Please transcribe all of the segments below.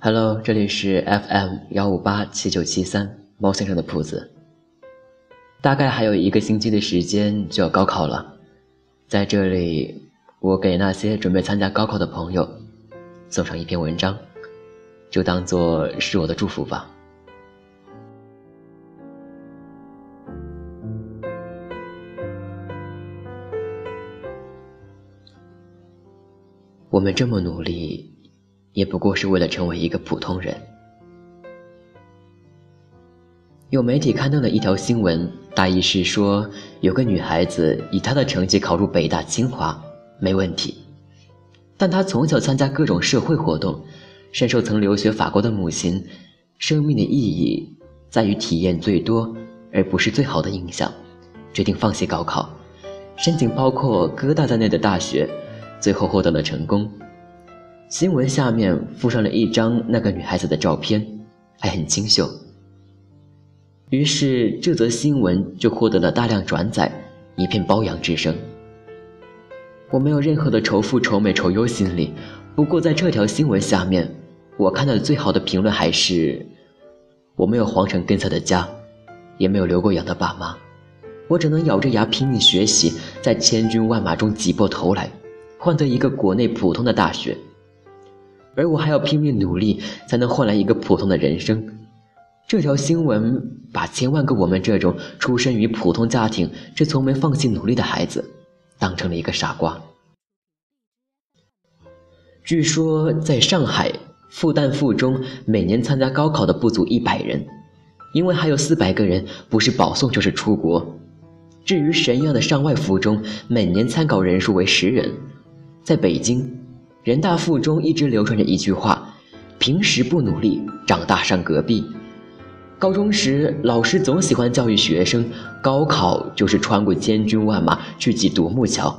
Hello，这里是 FM 幺五八七九七三猫先生的铺子。大概还有一个星期的时间就要高考了，在这里，我给那些准备参加高考的朋友送上一篇文章，就当做是我的祝福吧。我们这么努力，也不过是为了成为一个普通人。有媒体刊登了一条新闻，大意是说，有个女孩子以她的成绩考入北大清华，没问题。但她从小参加各种社会活动，深受曾留学法国的母亲“生命的意义在于体验最多，而不是最好的影响”，决定放弃高考，申请包括哥大在内的大学。最后获得了成功。新闻下面附上了一张那个女孩子的照片，还很清秀。于是这则新闻就获得了大量转载，一片褒扬之声。我没有任何的仇富、仇美、仇优心理。不过在这条新闻下面，我看到的最好的评论还是：我没有皇城根色的家，也没有留过洋的爸妈，我只能咬着牙拼命学习，在千军万马中挤破头来。换得一个国内普通的大学，而我还要拼命努力才能换来一个普通的人生。这条新闻把千万个我们这种出身于普通家庭却从没放弃努力的孩子，当成了一个傻瓜。据说在上海复旦附中，每年参加高考的不足一百人，因为还有四百个人不是保送就是出国。至于神一样的上外附中，每年参考人数为十人。在北京，人大附中一直流传着一句话：“平时不努力，长大上隔壁。”高中时，老师总喜欢教育学生，高考就是穿过千军万马去挤独木桥，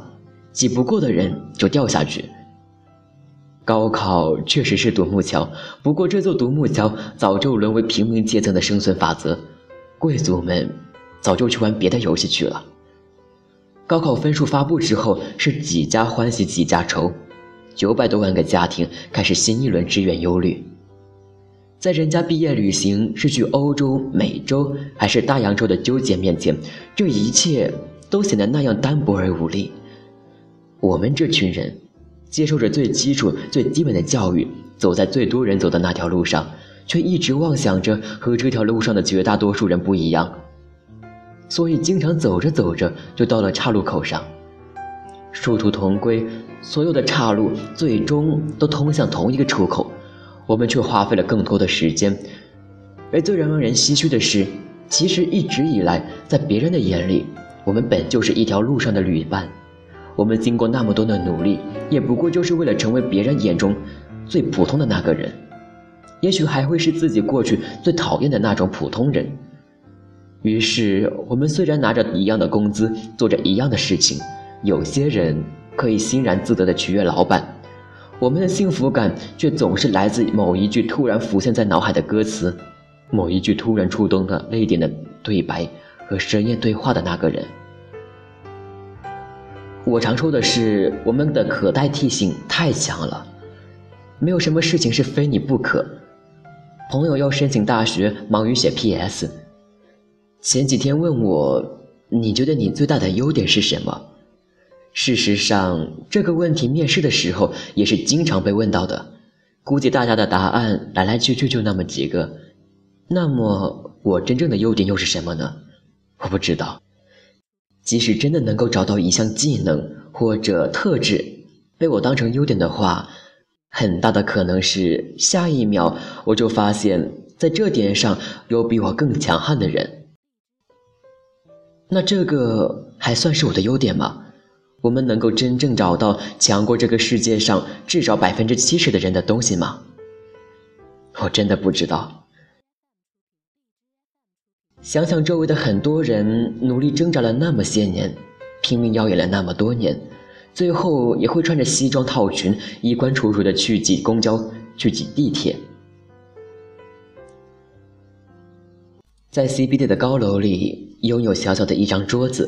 挤不过的人就掉下去。高考确实是独木桥，不过这座独木桥早就沦为平民阶层的生存法则，贵族们早就去玩别的游戏去了。高考分数发布之后，是几家欢喜几家愁，九百多万个家庭开始新一轮志愿忧虑。在人家毕业旅行是去欧洲、美洲还是大洋洲的纠结面前，这一切都显得那样单薄而无力。我们这群人，接受着最基础、最基本的教育，走在最多人走的那条路上，却一直妄想着和这条路上的绝大多数人不一样。所以，经常走着走着就到了岔路口上。殊途同归，所有的岔路最终都通向同一个出口，我们却花费了更多的时间。而最让人唏嘘的是，其实一直以来，在别人的眼里，我们本就是一条路上的旅伴。我们经过那么多的努力，也不过就是为了成为别人眼中最普通的那个人，也许还会是自己过去最讨厌的那种普通人。于是，我们虽然拿着一样的工资，做着一样的事情，有些人可以欣然自得地取悦老板，我们的幸福感却总是来自某一句突然浮现在脑海的歌词，某一句突然触动的泪点的对白和深夜对话的那个人。我常说的是，我们的可代替性太强了，没有什么事情是非你不可。朋友要申请大学，忙于写 P.S。前几天问我，你觉得你最大的优点是什么？事实上，这个问题面试的时候也是经常被问到的。估计大家的答案来来去去就那么几个。那么，我真正的优点又是什么呢？我不知道。即使真的能够找到一项技能或者特质被我当成优点的话，很大的可能是下一秒我就发现，在这点上有比我更强悍的人。那这个还算是我的优点吗？我们能够真正找到强过这个世界上至少百分之七十的人的东西吗？我真的不知道。想想周围的很多人努力挣扎了那么些年，拼命耀眼了那么多年，最后也会穿着西装套裙，衣冠楚楚的去挤公交，去挤地铁。在 CBD 的高楼里，拥有小小的一张桌子；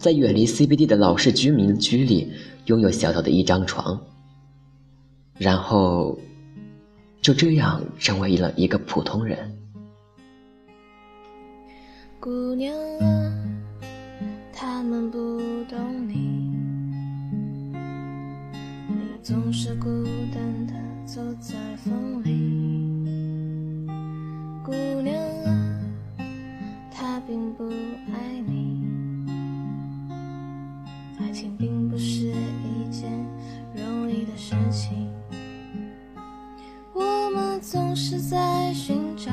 在远离 CBD 的老式居民区里，拥有小小的一张床。然后，就这样成为了一个普通人。姑娘啊，他们不懂你，你总是孤单的走在风里。总是在寻找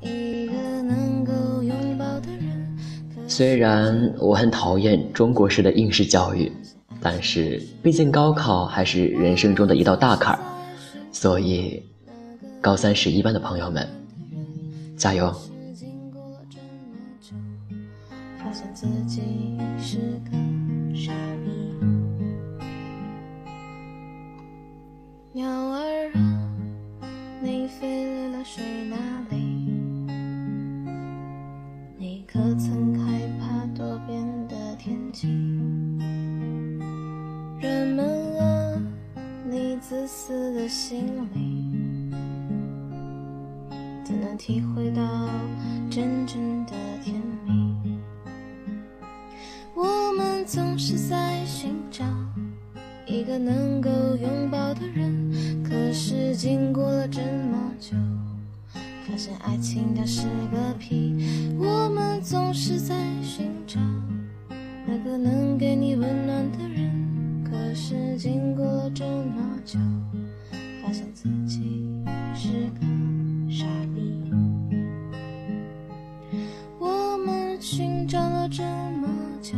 一个能够拥抱的人。虽然我很讨厌中国式的应试教育，但是毕竟高考还是人生中的一道大坎儿，所以高三十一班的朋友们，加油！鸟儿自私的心里，怎能体会到真正的甜蜜？我们总是在寻找一个能够拥抱的人，可是经过了这么久，发现爱情它是个屁。我们总是在寻找那个能给你温暖的人。是经过这么久，发现自己是个傻逼。我们寻找了这么久，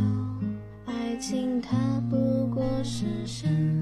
爱情它不过是神。